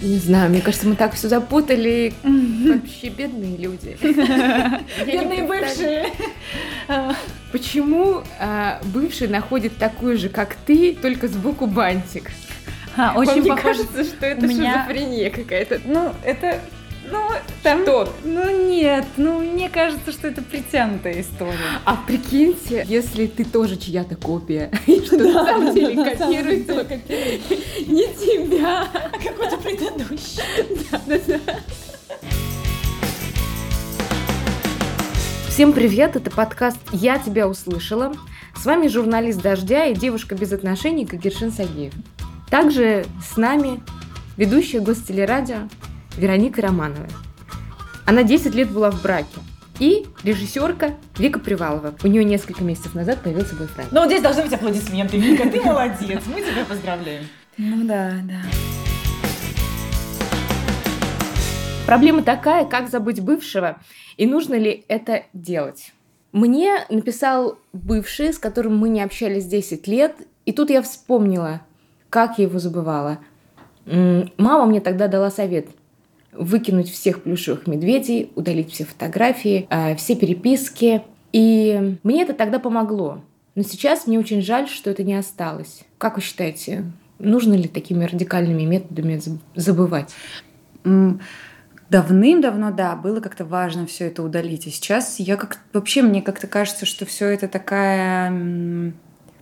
Не знаю, мне кажется, мы так все запутали. Вообще бедные люди. Бедные бывшие. Почему а, бывший находит такую же, как ты, только сбоку бантик? А, очень Мне похоже. кажется, что это меня- шизофрения какая-то. Ну, это... Ну, там... Что? Ну, нет. Ну, мне кажется, что это притянутая история. А прикиньте, если ты тоже чья-то копия, и что на самом деле копирует только не тебя. А какой-то предыдущий. Всем привет, это подкаст «Я тебя услышала». С вами журналист «Дождя» и девушка без отношений Кагершин Сагеев. Также с нами ведущая гостелерадио Вероника Романова. Она 10 лет была в браке. И режиссерка Вика Привалова. У нее несколько месяцев назад появился бойфренд. Ну, вот здесь должны быть аплодисменты. Вика, ты молодец. Мы тебя поздравляем. Ну да, да. Проблема такая, как забыть бывшего, и нужно ли это делать. Мне написал бывший, с которым мы не общались 10 лет, и тут я вспомнила, как я его забывала. Мама мне тогда дала совет выкинуть всех плюшевых медведей, удалить все фотографии, э, все переписки. И мне это тогда помогло. Но сейчас мне очень жаль, что это не осталось. Как вы считаете, нужно ли такими радикальными методами заб- забывать? Давным-давно, да, было как-то важно все это удалить. И сейчас я как вообще мне как-то кажется, что все это такая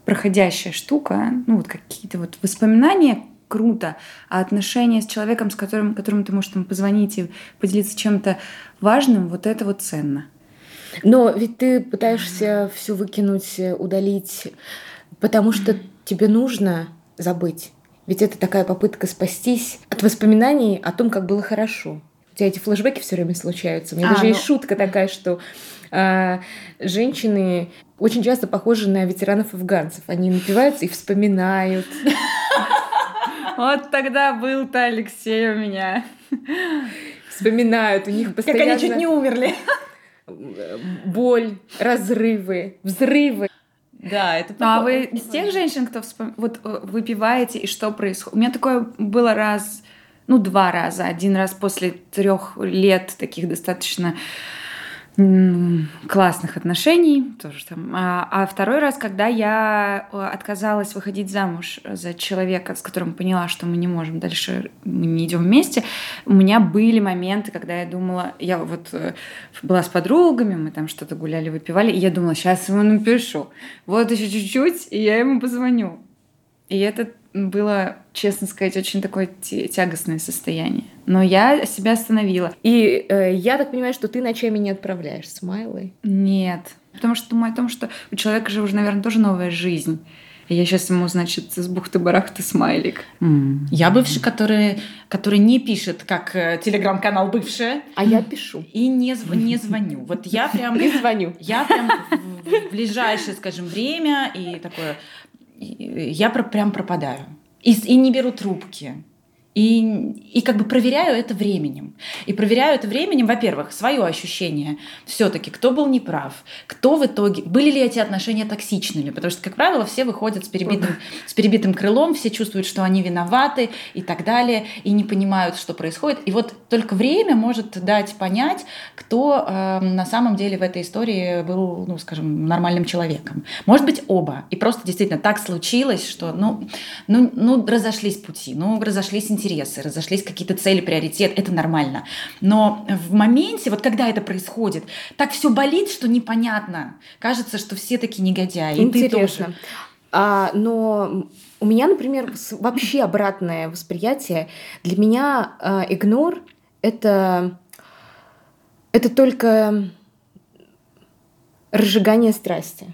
проходящая штука. Ну, вот какие-то вот воспоминания круто, а отношения с человеком, с которым, которому ты можешь там позвонить и поделиться чем-то важным, вот это вот ценно. Но ведь ты пытаешься все выкинуть, э, удалить, потому что тебе нужно забыть. Ведь это такая попытка спастись от воспоминаний о том, как было хорошо. У тебя эти флешбеки все время случаются. У меня А, даже есть ну. шутка такая, что а, женщины очень часто похожи на ветеранов афганцев. Они напиваются и вспоминают. Вот тогда был-то Алексей у меня. Вспоминают. У них Как постоянно они чуть не умерли. боль, разрывы, взрывы. Да, это Ну, а похоже- вы из тех женщин, кто вспом- вот э, выпиваете и что происходит? У меня такое было раз, ну два раза. Один раз после трех лет таких достаточно классных отношений, тоже там. А, а второй раз, когда я э, отказалась выходить замуж за человека, с которым поняла, что мы не можем дальше, мы не идем вместе, у меня были моменты, когда я думала, я вот э, была с подругами, мы там что-то гуляли, выпивали, и я думала, сейчас ему напишу. Вот еще чуть-чуть, и я ему позвоню. И это было, честно сказать, очень такое тя- тягостное состояние. Но я себя остановила. И э, я так понимаю, что ты ночами не отправляешь смайлы. Нет. Потому что думаю о том, что у человека же уже, наверное, тоже новая жизнь. Я сейчас ему, значит, с бухты-барахты смайлик. Я бывший, который, который не пишет, как э, телеграм-канал бывшая, А я пишу. и не, зв- не звоню. Вот я прям... Не звоню. Я прям в ближайшее, скажем, время и такое... Я прям пропадаю. И, и не беру трубки. И, и как бы проверяю это временем. И проверяю это временем, во-первых, свое ощущение все-таки, кто был неправ, кто в итоге, были ли эти отношения токсичными, потому что, как правило, все выходят с перебитым, с перебитым крылом, все чувствуют, что они виноваты и так далее, и не понимают, что происходит. И вот только время может дать понять, кто э, на самом деле в этой истории был, ну, скажем, нормальным человеком. Может быть, оба. И просто действительно так случилось, что, ну, ну, ну разошлись пути, ну, разошлись интересы, разошлись какие-то цели, приоритет, это нормально. Но в моменте, вот когда это происходит, так все болит, что непонятно. Кажется, что все такие негодяи. И ты Интересно. тоже. А, но у меня, например, вообще обратное восприятие. Для меня а, игнор это это только разжигание страсти.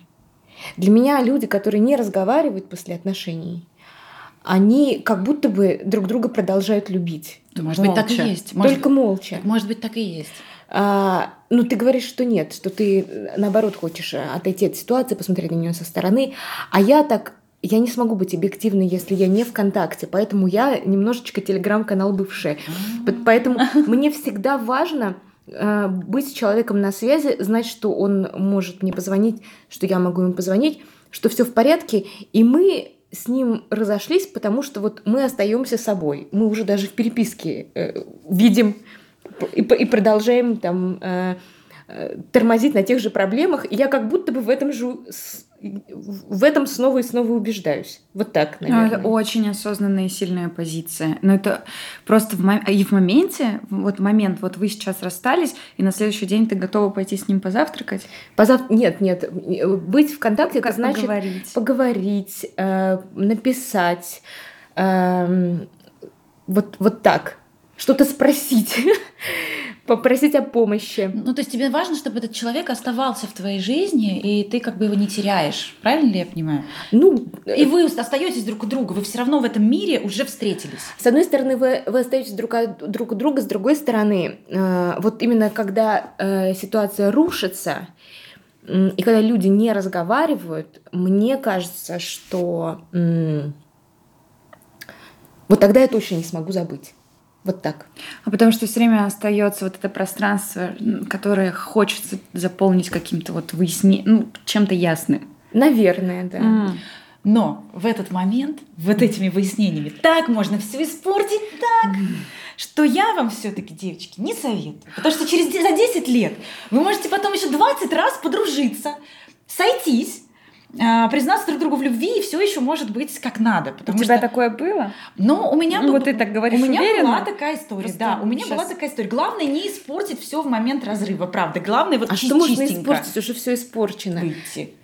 Для меня люди, которые не разговаривают после отношений, они как будто бы друг друга продолжают любить. Да, может быть, так и Молча. есть. Может Только молча. Может быть, так и есть. А, ну, ты говоришь, что нет, что ты, э, наоборот, хочешь э, отойти от ситуации, посмотреть на нее со стороны. А я так, я не смогу быть объективной, если я не ВКонтакте. Поэтому я немножечко телеграм-канал бывшая. Поэтому мне всегда важно э, быть с человеком на связи, знать, что он может мне позвонить, что я могу ему позвонить, что все в порядке, и мы с ним разошлись, потому что вот мы остаемся собой. Мы уже даже в переписке э, видим и, и продолжаем там э, тормозить на тех же проблемах. И я как будто бы в этом же в этом снова и снова убеждаюсь. Вот так, ну, наверное. Это очень осознанная и сильная позиция. Но это просто в, и в моменте, вот момент, вот вы сейчас расстались, и на следующий день ты готова пойти с ним позавтракать? Позав... Нет, нет. Быть в контакте, это значит поговорить, поговорить э, написать, э, вот, вот так, что-то спросить. попросить о помощи. Ну, то есть тебе важно, чтобы этот человек оставался в твоей жизни, и ты как бы его не теряешь. Правильно ли я понимаю? Ну, и вы остаетесь друг у друга, вы все равно в этом мире уже встретились. С одной стороны, вы, вы остаетесь друг, друг у друга, с другой стороны, э, вот именно когда э, ситуация рушится, э, и когда люди не разговаривают, мне кажется, что э, вот тогда я точно не смогу забыть. Вот так. А потому что все время остается вот это пространство, которое хочется заполнить каким-то вот выяснением, ну, чем-то ясным. Наверное, да. Mm. Но в этот момент, вот этими выяснениями, так можно все испортить, так, mm. что я вам все-таки, девочки, не советую. Потому что через за 10 лет вы можете потом еще 20 раз подружиться, сойтись, признаться друг другу в любви, и все еще может быть как надо. Потому у тебя что... такое было? Ну, у меня ну, вот ты так говоришь У меня уверенно? была такая история, Просто да. У меня сейчас... была такая история. Главное не испортить все в момент разрыва, правда. Главное вот А что можно испортить? Уже все испорчено. Выйти.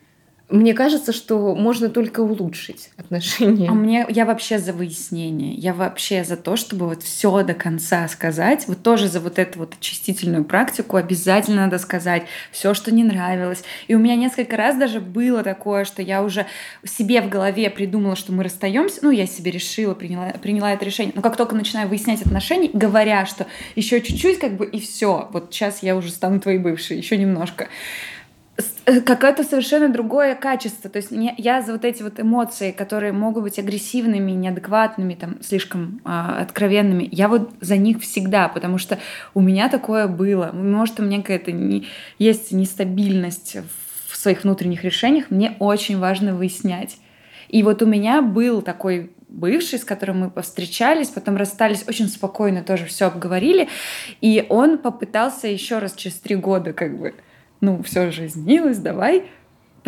Мне кажется, что можно только улучшить отношения. А мне я вообще за выяснение. Я вообще за то, чтобы вот все до конца сказать. Вот тоже за вот эту вот очистительную практику обязательно надо сказать все, что не нравилось. И у меня несколько раз даже было такое, что я уже себе в голове придумала, что мы расстаемся. Ну, я себе решила, приняла, приняла это решение. Но как только начинаю выяснять отношения, говоря, что еще чуть-чуть, как бы, и все. Вот сейчас я уже стану твоей бывшей, еще немножко какое-то совершенно другое качество. То есть я за вот эти вот эмоции, которые могут быть агрессивными, неадекватными, там, слишком э, откровенными, я вот за них всегда, потому что у меня такое было. Может, у меня какая-то не, есть нестабильность в своих внутренних решениях, мне очень важно выяснять. И вот у меня был такой бывший, с которым мы повстречались, потом расстались очень спокойно, тоже все обговорили, и он попытался еще раз через три года как бы ну, все же изменилось, давай.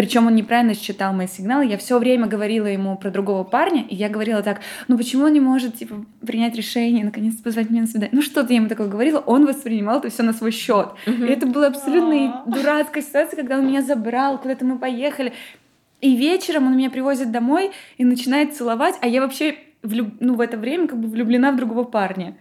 Причем он неправильно считал мои сигналы. Я все время говорила ему про другого парня, и я говорила так, ну почему он не может типа, принять решение, наконец-то позвать меня на свидание? Ну что-то я ему такое говорила, он воспринимал это все на свой счет. И это была абсолютно дурацкая ситуация, когда он меня забрал, куда-то мы поехали. И вечером он меня привозит домой и начинает целовать, а я вообще влюб... ну, в это время как бы влюблена в другого парня.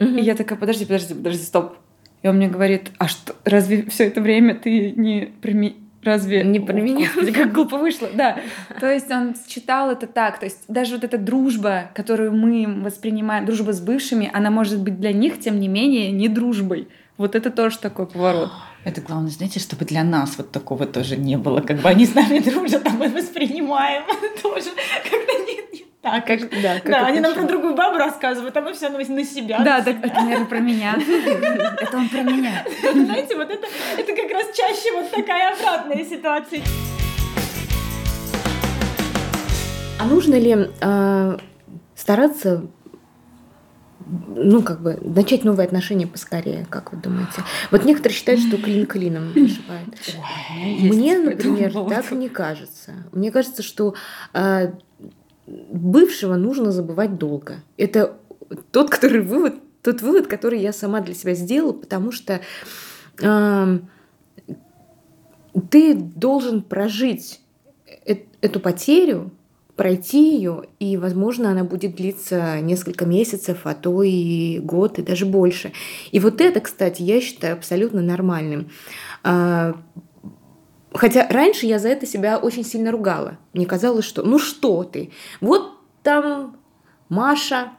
И я такая, подожди, подожди, подожди, стоп и он мне говорит, а что, разве все это время ты не прими... Разве... Не про меня. как глупо вышло. Да. То есть он читал это так. То есть даже вот эта дружба, которую мы воспринимаем, дружба с бывшими, она может быть для них, тем не менее, не дружбой. Вот это тоже такой поворот. Это главное, знаете, чтобы для нас вот такого тоже не было. Как бы они с нами дружат, а мы воспринимаем тоже. Нет, нет так, как, да, как да они нам про другую бабу рассказывают, а мы все на, на себя. Да, на так себя. это, наверное, про меня. Это он про меня. Знаете, вот это, это как раз чаще вот такая обратная ситуация. А нужно ли э, стараться ну, как бы, начать новые отношения поскорее, как вы думаете? Вот некоторые считают, что клин клином вышибает. Мне, например, так не кажется. Мне кажется, что э, бывшего нужно забывать долго. Это тот, который вывод, тот вывод, который я сама для себя сделала, потому что э, ты должен прожить э эту потерю, пройти ее, и, возможно, она будет длиться несколько месяцев, а то и год, и даже больше. И вот это, кстати, я считаю абсолютно нормальным. А, хотя раньше я за это себя очень сильно ругала. Мне казалось, что ну что ты, вот там Маша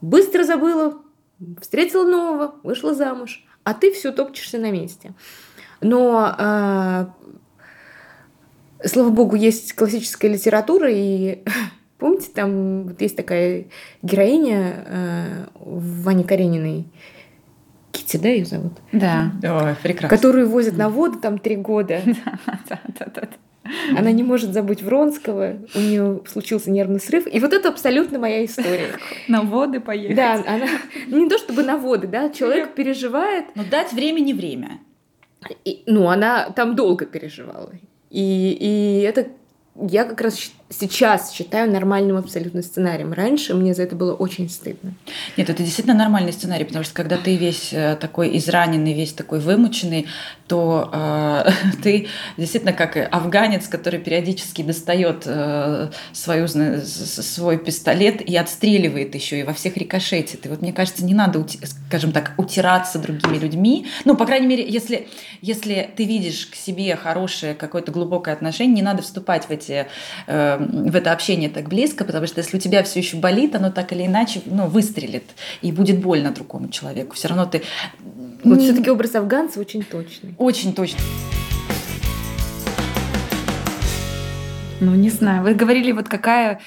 быстро забыла, встретила нового, вышла замуж, а ты все топчешься на месте. Но а, слава богу, есть классическая литература, и помните, там вот есть такая героиня э, Вани Карениной, Кити, да, ее зовут? Да. Ой, прекрасно. Которую возят на воду там три года. Да, да, да. Она не может забыть Вронского, у нее случился нервный срыв. И вот это абсолютно моя история. На воды поехать. Да, она не то чтобы на воды, да, человек переживает. Но дать времени время. И, ну, она там долго переживала. И, и это я как раз сейчас считаю нормальным абсолютно сценарием. Раньше мне за это было очень стыдно. Нет, это действительно нормальный сценарий, потому что когда ты весь э, такой израненный, весь такой вымученный, то э, ты действительно как афганец, который периодически достает э, свою, свой пистолет и отстреливает еще, и во всех рикошетит. И вот мне кажется, не надо, скажем так, утираться другими людьми. Ну, по крайней мере, если, если ты видишь к себе хорошее какое-то глубокое отношение, не надо вступать в эти э, в это общение так близко, потому что если у тебя все еще болит, оно так или иначе ну, выстрелит и будет больно другому человеку. Все равно ты... Вот не... все-таки образ афганца очень точный. Очень точный. Ну, не знаю. Вы говорили, вот какая,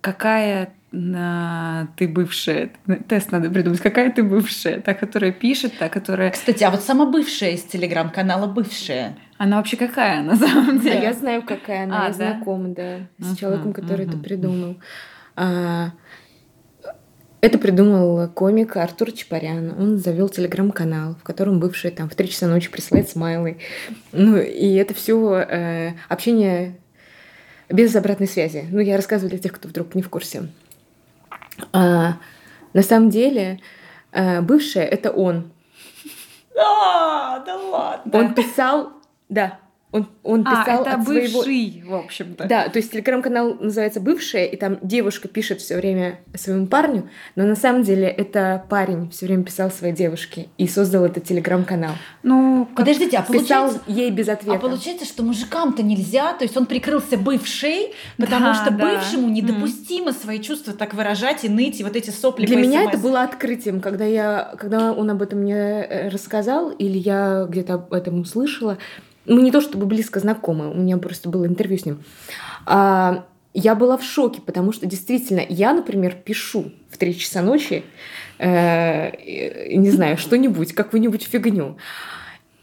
какая на ты бывшая. Тест надо придумать. Какая ты бывшая? Та, которая пишет, та, которая... Кстати, а вот сама бывшая из телеграм-канала «Бывшая». Она вообще какая на самом деле? А я знаю, какая она. А, я да? знакома, да, с uh-huh, человеком, который uh-huh. это придумал. А, это придумал комик Артур Чапарян. Он завел телеграм-канал, в котором бывший там в три часа ночи присылает смайлы. Ну, и это все э, общение без обратной связи. Ну, я рассказываю для тех, кто вдруг не в курсе. А, на самом деле, а, бывшая это он. А, да ладно. Он писал, да, он, он а, писал а, это от бывший, в общем-то. Да, то есть телеграм-канал называется «Бывшая», и там девушка пишет все время своему парню, но на самом деле это парень все время писал своей девушке и создал этот телеграм-канал. Ну, подождите, а получается... Писал ей без ответа. А получается, что мужикам-то нельзя, то есть он прикрылся бывшей, потому да, что да. бывшему недопустимо mm. свои чувства так выражать и ныть, и вот эти сопли Для меня это было открытием, когда, я, когда он об этом мне э, рассказал, или я где-то об этом услышала, мы не то чтобы близко знакомы, у меня просто было интервью с ним. А, я была в шоке, потому что действительно, я, например, пишу в 3 часа ночи, э, не знаю, что-нибудь, какую-нибудь фигню.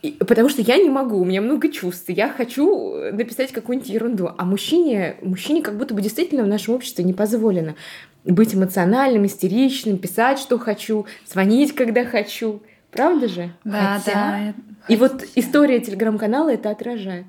И, потому что я не могу, у меня много чувств, я хочу написать какую-нибудь ерунду. А мужчине, мужчине как будто бы действительно в нашем обществе не позволено быть эмоциональным, истеричным, писать, что хочу, звонить, когда хочу. Правда же? Да, Хотя... да. И вот история телеграм-канала это отражает.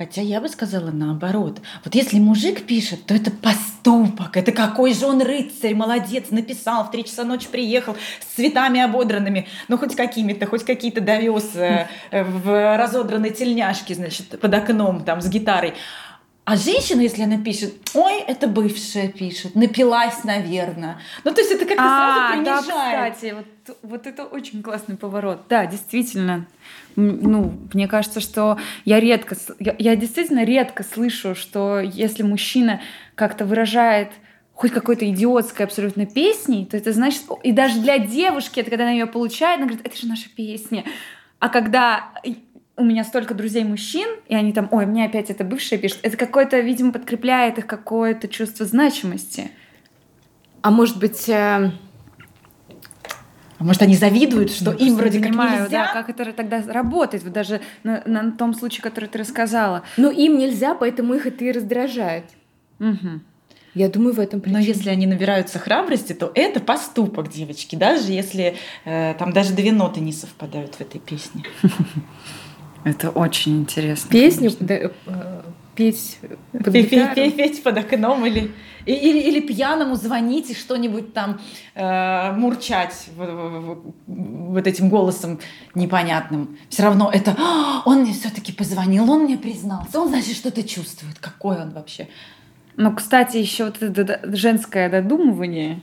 Хотя я бы сказала наоборот. Вот если мужик пишет, то это поступок. Это какой же он рыцарь, молодец, написал, в три часа ночи приехал с цветами ободранными, ну хоть какими-то, хоть какие-то довез э, в разодранной тельняшке, значит, под окном там с гитарой. А женщина, если она пишет, ой, это бывшая пишет, напилась, наверное. Ну, то есть это как-то а, сразу принижает. Да, кстати, вот, вот это очень классный поворот. Да, действительно. Ну, мне кажется, что я редко, я, я действительно редко слышу, что если мужчина как-то выражает хоть какой-то идиотской абсолютно песней, то это значит, и даже для девушки, это когда она ее получает, она говорит, это же наша песня. А когда у меня столько друзей мужчин, и они там, ой, мне опять это бывшая пишет. Это какое-то, видимо, подкрепляет их какое-то чувство значимости. А может быть... Э... А может, они завидуют, что им вроде как нельзя? Да, как это тогда работает, вот даже на, на том случае, который ты рассказала. Ну, им нельзя, поэтому их это и раздражает. Угу. Я думаю, в этом причина. Но если они набираются храбрости, то это поступок, девочки, даже если э, там даже две ноты не совпадают в этой песне. Это очень интересно. Песню да, э, петь под. Петь, петь под окном или, или, или пьяному звонить и что-нибудь там э, мурчать вот этим голосом непонятным. Все равно это «А, он мне все-таки позвонил, он мне признался, он значит что-то чувствует. Какой он вообще? Ну, кстати, еще вот это женское додумывание,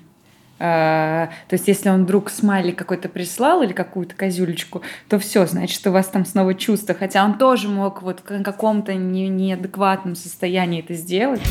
то есть, если он вдруг смайлик какой-то прислал или какую-то козюлечку, то все, значит, у вас там снова чувство. Хотя он тоже мог вот в каком-то не, неадекватном состоянии это сделать.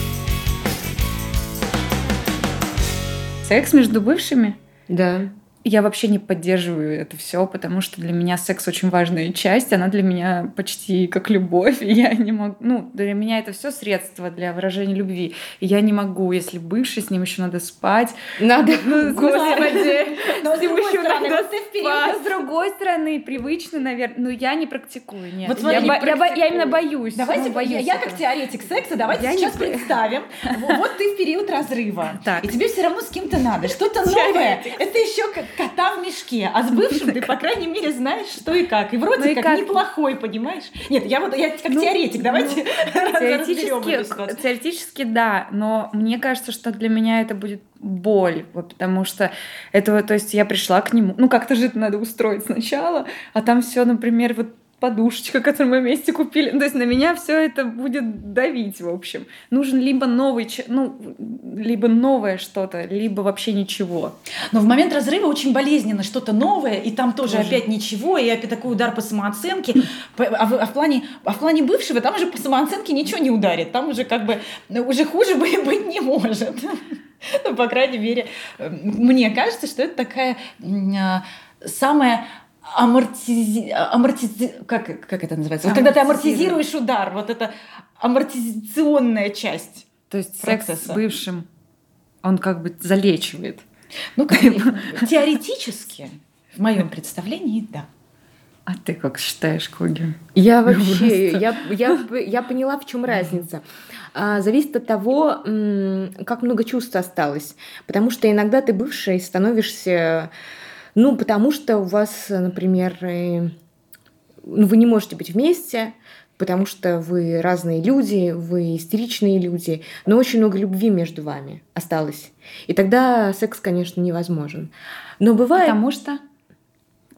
Секс между бывшими? Да. Я вообще не поддерживаю это все, потому что для меня секс очень важная часть, она для меня почти как любовь, и я не могу, ну, для меня это все средство для выражения любви, и я не могу, если бывший, с ним еще надо спать. Надо, ну, господи, Но с другой еще стороны, надо Но с другой стороны, привычно, наверное, ну я не практикую, нет. Вот смотри, я, бо- не я бо- я именно боюсь. Давайте, ну, боюсь я, я как теоретик секса, давайте Я не сейчас пр- представим. Вот вот ты в период разрыва. Так. И тебе все равно с кем-то надо. Что-то новое. Это еще как кота в мешке. А с бывшим ты, по крайней мере, знаешь, что и как. И вроде Ну и как, как? неплохой, понимаешь? Нет, я вот я как Ну, теоретик. Давайте эту Теоретически, теоретически да, но мне кажется, что для меня это будет боль, вот, потому что этого, то есть я пришла к нему, ну как-то же это надо устроить сначала, а там все, например, вот подушечка, которую мы вместе купили, Ну, то есть на меня все это будет давить, в общем. Нужен либо новый, ну, либо новое что-то, либо вообще ничего. Но в момент разрыва очень болезненно что-то новое, и там тоже, Тоже. опять ничего, и опять такой удар по самооценке. А в, а в плане, а в плане бывшего там уже по самооценке ничего не ударит. Там уже как бы ну, уже хуже быть, не может. Ну, по крайней мере, мне кажется, что это такая а, самая амортизи... амортизи... Как, как это называется? Вот когда ты амортизируешь удар, вот это амортизационная часть. То есть секс с Процесса. бывшим, он как бы залечивает. Ну, как бы, теоретически, в моем представлении, да. А ты как считаешь, Коги? Я вообще, Просто. я, я, я поняла, в чем разница. А, зависит от того, как много чувств осталось. Потому что иногда ты бывший становишься, ну, потому что у вас, например, э, ну, вы не можете быть вместе, потому что вы разные люди, вы истеричные люди, но очень много любви между вами осталось. И тогда секс, конечно, невозможен. Но бывает... Потому что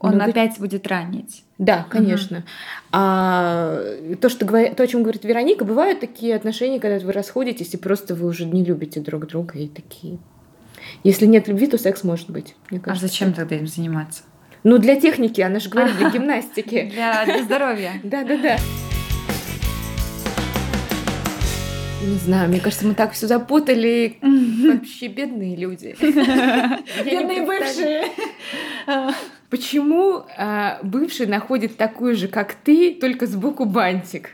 он Много- опять будет ранить. Да, конечно. А то, что говори- то, о чем говорит Вероника, бывают такие отношения, когда вы расходитесь, и просто вы уже не любите друг друга, и такие. Если нет любви, то секс может быть. Мне А кажется. зачем тогда им заниматься? Ну, для техники, она же говорит, для гимнастики. Для, для здоровья. Да, да, да. Не знаю, мне кажется, мы так все запутали. Вообще бедные люди. Бедные бывшие. Почему а, бывший находит такую же, как ты, только сбоку бантик?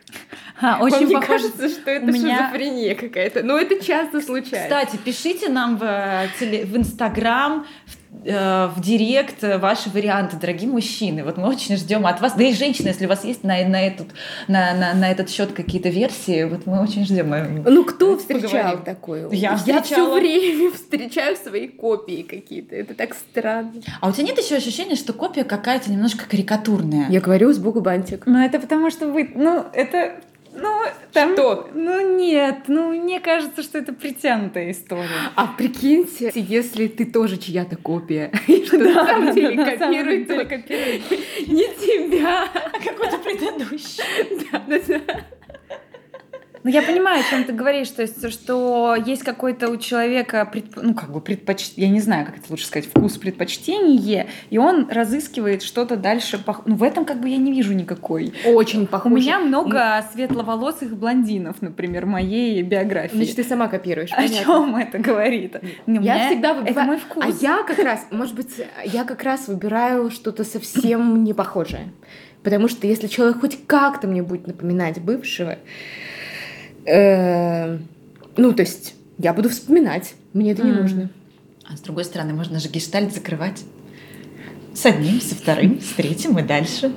А, Вам очень не похоже. кажется, что это У меня- шизофрения какая-то? Но это часто случается. Кстати, пишите нам в, э, теле- в Инстаграм, в, э, в Директ э, ваши варианты, дорогие мужчины. Вот мы очень ждем от вас, да и женщины, если у вас есть на, на, этот, на, на, на этот счет какие-то версии, вот мы очень ждем. Ну, кто встречал поговорим. такое? Я все встречала. время встречаю свои копии какие-то. Это так странно. А у тебя нет еще ощущения, что копия какая-то немножко карикатурная? Я говорю, сбоку бантик. Ну, это потому что вы, ну, это, ну, там... Что? Ну, нет, ну, мне кажется, что это притянутая история. А прикиньте, если ты тоже чья-то копия, и что на самом деле копирует деле только копирует. не тебя. Какой-то предыдущий. Да-да-да. Ну, я понимаю, о чем ты говоришь, то есть, что есть какой-то у человека, предп- ну, как бы предпоч... я не знаю, как это лучше сказать, вкус предпочтение, и он разыскивает что-то дальше. пох- Ну, в этом как бы я не вижу никакой. Очень У похоже. меня много светловолосых блондинов, например, моей биографии. Значит, ты сама копируешь. О понятно. чем это говорит? Ну, у Я меня- всегда Это выбираю... мой вкус. А я как раз, может быть, я как раз выбираю что-то совсем не похожее. Потому что если человек хоть как-то мне будет напоминать бывшего, э, ну, то есть я буду вспоминать, мне это не нужно. А с другой стороны, можно же гештальт закрывать. С одним, со вторым, с третьим и дальше.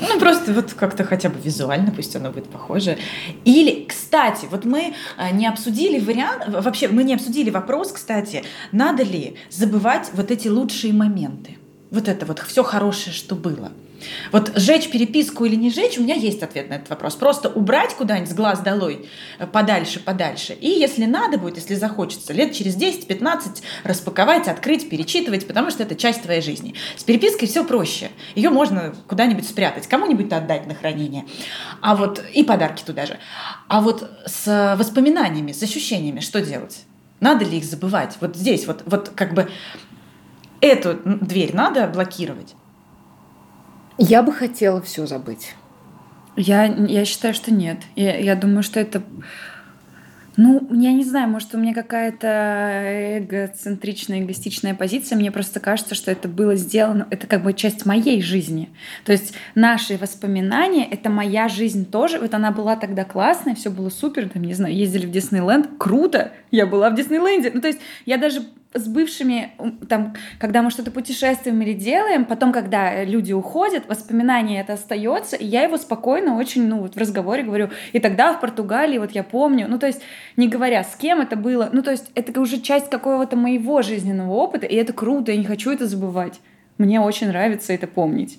Ну, просто вот как-то хотя бы визуально, пусть оно будет похоже. Или, кстати, вот мы а, не обсудили вариант, вообще мы не обсудили вопрос, кстати, надо ли забывать вот эти лучшие моменты. Вот это вот все хорошее, что было. Вот сжечь переписку или не сжечь, у меня есть ответ на этот вопрос. Просто убрать куда-нибудь с глаз долой, э, подальше, подальше. И если надо будет, если захочется, лет через 10-15 распаковать, открыть, перечитывать, потому что это часть твоей жизни. С перепиской все проще. Ее можно куда-нибудь спрятать, кому-нибудь отдать на хранение. А вот и подарки туда же. А вот с воспоминаниями, с ощущениями что делать? Надо ли их забывать? Вот здесь вот, вот как бы эту дверь надо блокировать. Я бы хотела все забыть. Я, я считаю, что нет. Я, я думаю, что это... Ну, я не знаю, может, у меня какая-то эгоцентричная, эгоистичная позиция. Мне просто кажется, что это было сделано, это как бы часть моей жизни. То есть наши воспоминания — это моя жизнь тоже. Вот она была тогда классная, все было супер, там, не знаю, ездили в Диснейленд, круто, я была в Диснейленде. Ну, то есть я даже с бывшими, там, когда мы что-то путешествуем или делаем, потом, когда люди уходят, воспоминание это остается, и я его спокойно очень, ну, вот в разговоре говорю, и тогда в Португалии, вот я помню, ну, то есть, не говоря, с кем это было, ну, то есть, это уже часть какого-то моего жизненного опыта, и это круто, я не хочу это забывать. Мне очень нравится это помнить.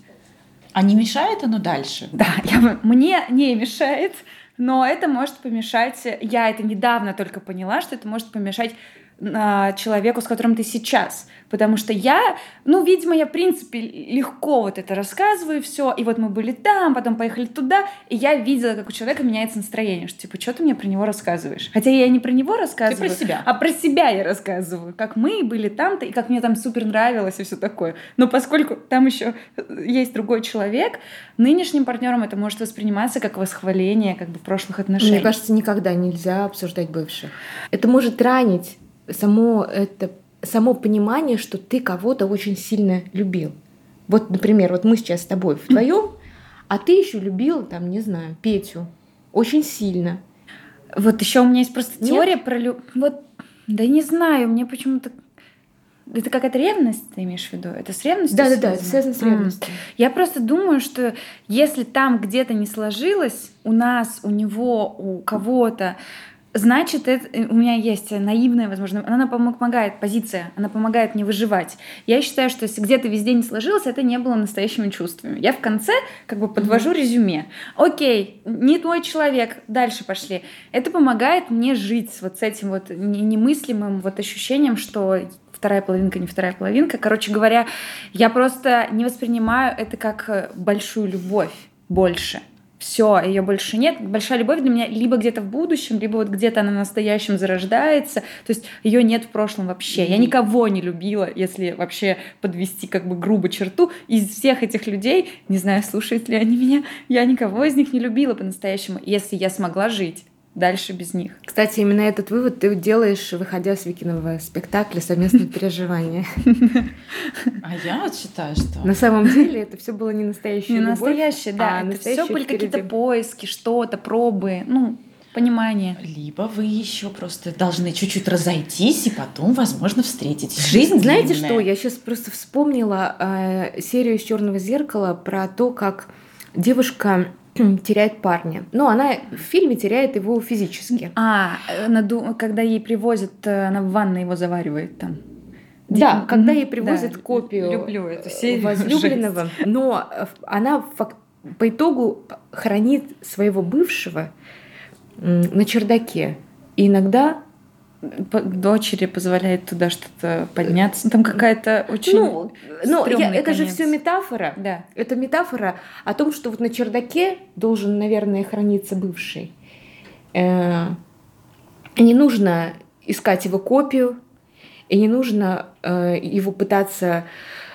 А не мешает оно дальше? Да, я, мне не мешает, но это может помешать, я это недавно только поняла, что это может помешать человеку, с которым ты сейчас. Потому что я, ну, видимо, я, в принципе, легко вот это рассказываю, все. И вот мы были там, потом поехали туда, и я видела, как у человека меняется настроение, что типа, что ты мне про него рассказываешь? Хотя я не про него рассказываю, ты про себя. а про себя я рассказываю, как мы были там-то, и как мне там супер нравилось и все такое. Но поскольку там еще есть другой человек, нынешним партнером это может восприниматься как восхваление как бы прошлых отношений. Мне кажется, никогда нельзя обсуждать бывших. Это может ранить само это само понимание, что ты кого-то очень сильно любил. Вот, например, вот мы сейчас с тобой вдвоем, а ты еще любил, там, не знаю, Петю очень сильно. Вот еще у меня есть просто Нет? теория про люб... Вот, да не знаю, мне почему-то это какая-то ревность, ты имеешь в виду? Это с ревностью? Да, да, да, это связано с ревностью. Mm. Я просто думаю, что если там где-то не сложилось у нас, у него, у кого-то, значит, это, э, у меня есть наивная, возможно, она помогает, позиция, она помогает мне выживать. Я считаю, что если где-то везде не сложилось, это не было настоящими чувствами. Я в конце как бы подвожу mm-hmm. резюме. Окей, не твой человек, дальше пошли. Это помогает мне жить вот с этим вот немыслимым вот ощущением, что вторая половинка, не вторая половинка. Короче говоря, я просто не воспринимаю это как большую любовь больше все, ее больше нет. Большая любовь для меня либо где-то в будущем, либо вот где-то она настоящем зарождается. То есть ее нет в прошлом вообще. Я никого не любила, если вообще подвести как бы грубо черту. Из всех этих людей, не знаю, слушают ли они меня, я никого из них не любила по-настоящему, если я смогла жить дальше без них. Кстати, именно этот вывод ты делаешь, выходя с Викиного спектакля «Совместные переживания». А я вот считаю, что... На самом деле это все было не настоящее. Не настоящее, да. А это все были какие-то поиски, что-то, пробы, ну, понимание. Либо вы еще просто должны чуть-чуть разойтись и потом, возможно, встретитесь. Жизнь Знаете длинная. что? Я сейчас просто вспомнила э, серию из Черного зеркала про то, как девушка теряет парня. Но она в фильме теряет его физически. А, наду... когда ей привозят, э, она в ванной его заваривает там. Да, когда ей привозят да, копию люблю эту серию. возлюбленного, Жесть. но она по итогу хранит своего бывшего на чердаке. И иногда дочери позволяет туда что-то подняться. Там какая-то очень Ну, ну я, это конец. же все метафора. Да. Это метафора о том, что вот на чердаке должен, наверное, храниться бывший. Э, не нужно искать его копию, и не нужно э, его пытаться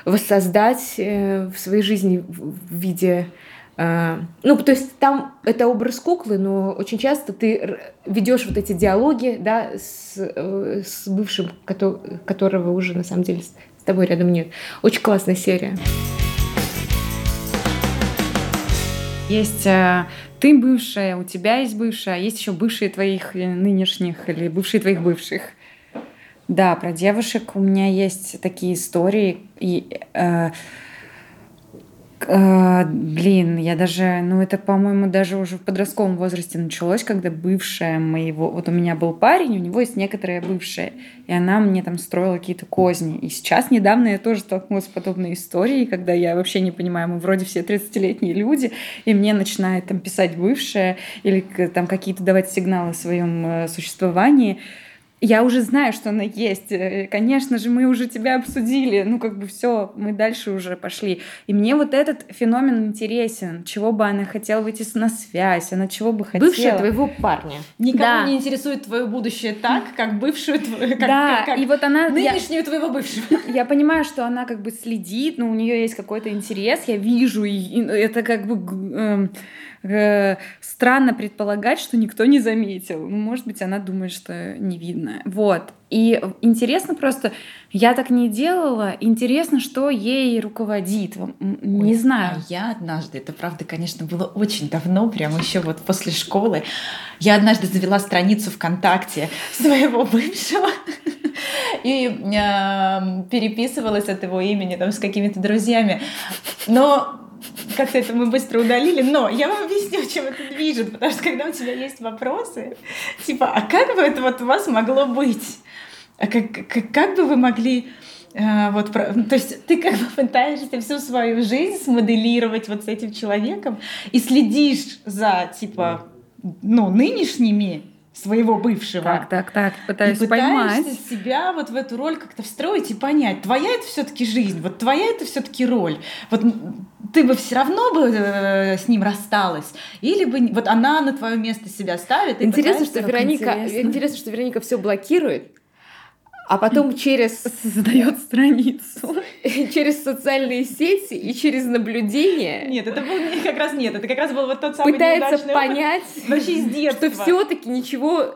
воссоздать э, в своей жизни в виде а, ну, то есть там это образ куклы, но очень часто ты ведешь вот эти диалоги, да, с, э, с бывшим, которого уже на самом деле с тобой рядом нет. Очень классная серия. Есть э, ты бывшая, у тебя есть бывшая, а есть еще бывшие твоих нынешних или бывшие твоих бывших. Да, про девушек у меня есть такие истории. И, э, Uh, блин, я даже, ну это, по-моему, даже уже в подростковом возрасте началось, когда бывшая моего, вот у меня был парень, у него есть некоторая бывшая, и она мне там строила какие-то козни. И сейчас недавно я тоже столкнулась с подобной историей, когда я вообще не понимаю, мы вроде все 30-летние люди, и мне начинает там писать бывшая или там какие-то давать сигналы о своем э, существовании, я уже знаю, что она есть. Э, конечно же, мы уже тебя обсудили. Ну, как бы все, мы дальше уже пошли. И мне вот этот феномен интересен. Чего бы она хотела выйти на связь, она чего бы хотела. Бывшая твоего парня. Никого да. не интересует твое будущее так, как бывшую твою. Как, да, как, как и вот она... Нынешнюю я, твоего бывшего. Я понимаю, что она как бы следит, но у нее есть какой-то интерес. Я вижу, и это как бы... Э, странно предполагать, что никто не заметил. Ну, может быть, она думает, что не видно. Вот. И интересно просто, я так не делала, интересно, что ей руководит. Не Ой, знаю. А я однажды, это правда, конечно, было очень давно, прямо еще вот после школы, я однажды завела страницу ВКонтакте своего бывшего и э, переписывалась от его имени там с какими-то друзьями. Но как-то это мы быстро удалили, но я вам объясню, чем это движет, потому что когда у тебя есть вопросы, типа, а как бы это вот у вас могло быть? А как, как, как бы вы могли э, вот, то есть ты как бы пытаешься всю свою жизнь смоделировать вот с этим человеком и следишь за, типа, ну, нынешними своего бывшего. Так, так, так, пытаюсь и поймать. себя вот в эту роль как-то встроить и понять, твоя это все-таки жизнь, вот твоя это все-таки роль. Вот ты бы все равно бы э, с ним рассталась, или бы вот она на твое место себя ставит. Интересно, что Вероника, интересно. интересно, что Вероника все блокирует, а потом через... Создает страницу. Через социальные сети и через наблюдение. Нет, это был как раз нет, это как раз был вот тот самый Пытается понять, вообще из детства. что все-таки ничего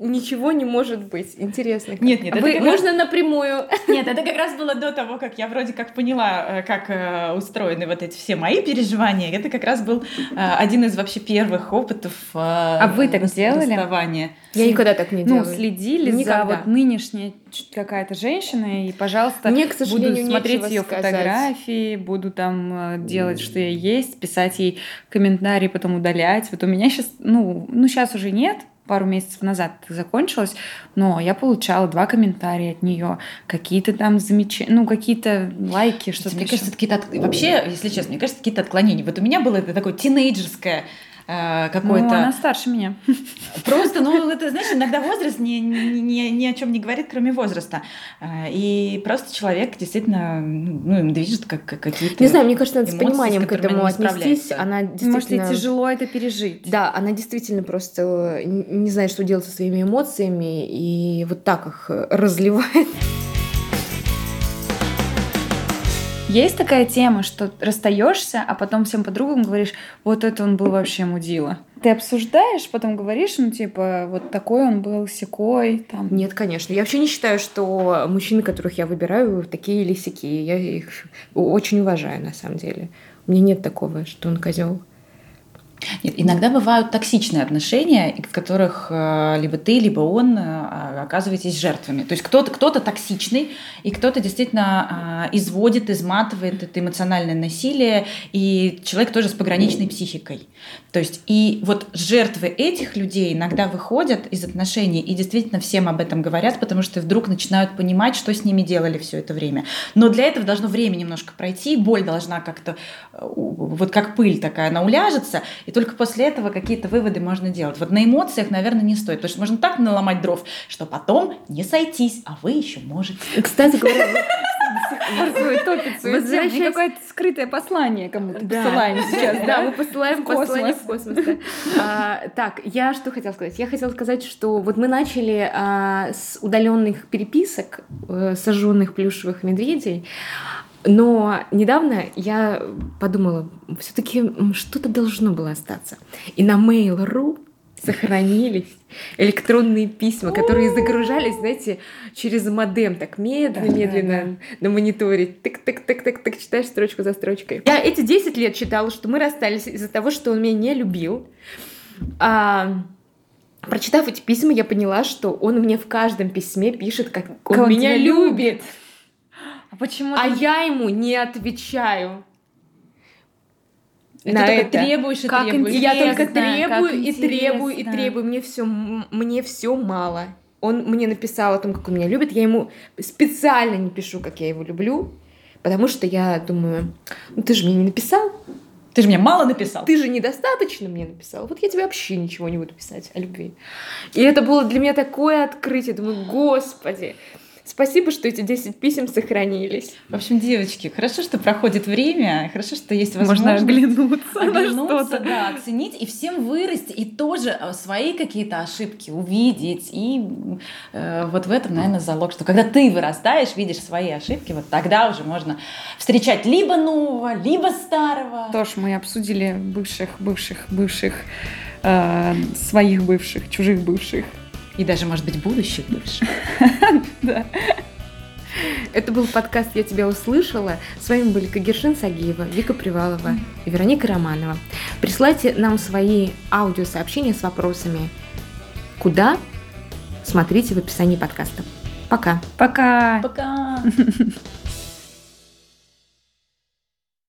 ничего не может быть. Интересно. Как. Нет, нет, Вы, это можно раз... напрямую. Нет, это как раз было до того, как я вроде как поняла, э, как э, устроены вот эти все мои переживания. Это как раз был э, один из вообще первых опытов А вы так делали? Расставания. Я никогда так не делала. Ну, следили никогда. за вот нынешняя какая-то женщина, и, пожалуйста, Мне, к буду смотреть ее сказать. фотографии, буду там делать, что я есть, писать ей комментарии, потом удалять. Вот у меня сейчас, ну, ну сейчас уже нет, пару месяцев назад закончилось, но я получала два комментария от нее, какие-то там замечания, ну, какие-то лайки, что-то. Мне еще. кажется, какие-то от... вообще, если честно, мне кажется, какие-то отклонения. Вот у меня было это такое тинейджерское э, какой-то... Ну, она старше меня. Просто, ну, это, знаешь, иногда возраст ни, ни, ни о чем не говорит, кроме возраста. Э, и просто человек действительно, ну, им движет как, как какие-то Не знаю, мне кажется, надо с пониманием к этому отнестись. Она действительно... Может, ей тяжело это пережить. Да, она действительно просто не знает, что делать со своими эмоциями, и вот так их разливает. Есть такая тема, что расстаешься, а потом всем подругам говоришь, вот это он был вообще мудила. Ты обсуждаешь, потом говоришь, ну, типа, вот такой он был, секой, там. Нет, конечно. Я вообще не считаю, что мужчины, которых я выбираю, такие или сякие. Я их очень уважаю, на самом деле. У меня нет такого, что он козел. Нет, иногда бывают токсичные отношения, в которых э, либо ты, либо он э, оказываетесь жертвами. То есть кто-то кто токсичный, и кто-то действительно э, изводит, изматывает это эмоциональное насилие, и человек тоже с пограничной психикой. То есть и вот жертвы этих людей иногда выходят из отношений и действительно всем об этом говорят, потому что вдруг начинают понимать, что с ними делали все это время. Но для этого должно время немножко пройти, боль должна как-то, вот как пыль такая, она уляжется, и только после этого какие-то выводы можно делать. Вот на эмоциях, наверное, не стоит, потому что можно так наломать дров, что потом не сойтись, а вы еще можете. Кстати говоря, свою топицу. Мы какое-то скрытое послание кому-то посылаем сейчас. Да, мы посылаем послание в космос. А, так, я что хотела сказать? Я хотела сказать, что вот мы начали а, с удаленных переписок э, сожженных плюшевых медведей, но недавно я подумала, все-таки что-то должно было остаться. И на Mail.ru сохранились электронные письма, которые загружались, знаете, через модем, так медленно-медленно на мониторе. Тык-тык-тык-тык-тык, читаешь строчку за строчкой. Я эти 10 лет читала, что мы расстались из-за того, что он меня не любил. А, прочитав эти письма, я поняла, что он мне в каждом письме пишет, как он, как он меня любит. А почему? А я ему не отвечаю. Это на это. требуешь и как требуешь. Я только требую и требую и требую. Мне все, мне все мало. Он мне написал о том, как он меня любит. Я ему специально не пишу, как я его люблю, потому что я думаю, ну ты же мне не написал. Ты же мне мало написал. Ты же недостаточно мне написал. Вот я тебе вообще ничего не буду писать о любви. И это было для меня такое открытие. Думаю, господи, Спасибо, что эти 10 писем сохранились. В общем, девочки, хорошо, что проходит время, хорошо, что есть возможность Можно оглянуться, оглянуться на что-то. да, оценить и всем вырасти, и тоже э, свои какие-то ошибки увидеть. И э, вот в этом, наверное, залог, что когда ты вырастаешь, видишь свои ошибки, вот тогда уже можно встречать либо нового, либо старого. Тоже мы обсудили бывших, бывших, бывших, э, своих бывших, чужих бывших. И даже, может быть, будущих бывших. Да. Это был подкаст «Я тебя услышала». С вами были Кагершин Сагиева, Вика Привалова и Вероника Романова. Присылайте нам свои аудиосообщения с вопросами. Куда? Смотрите в описании подкаста. Пока. Пока. Пока!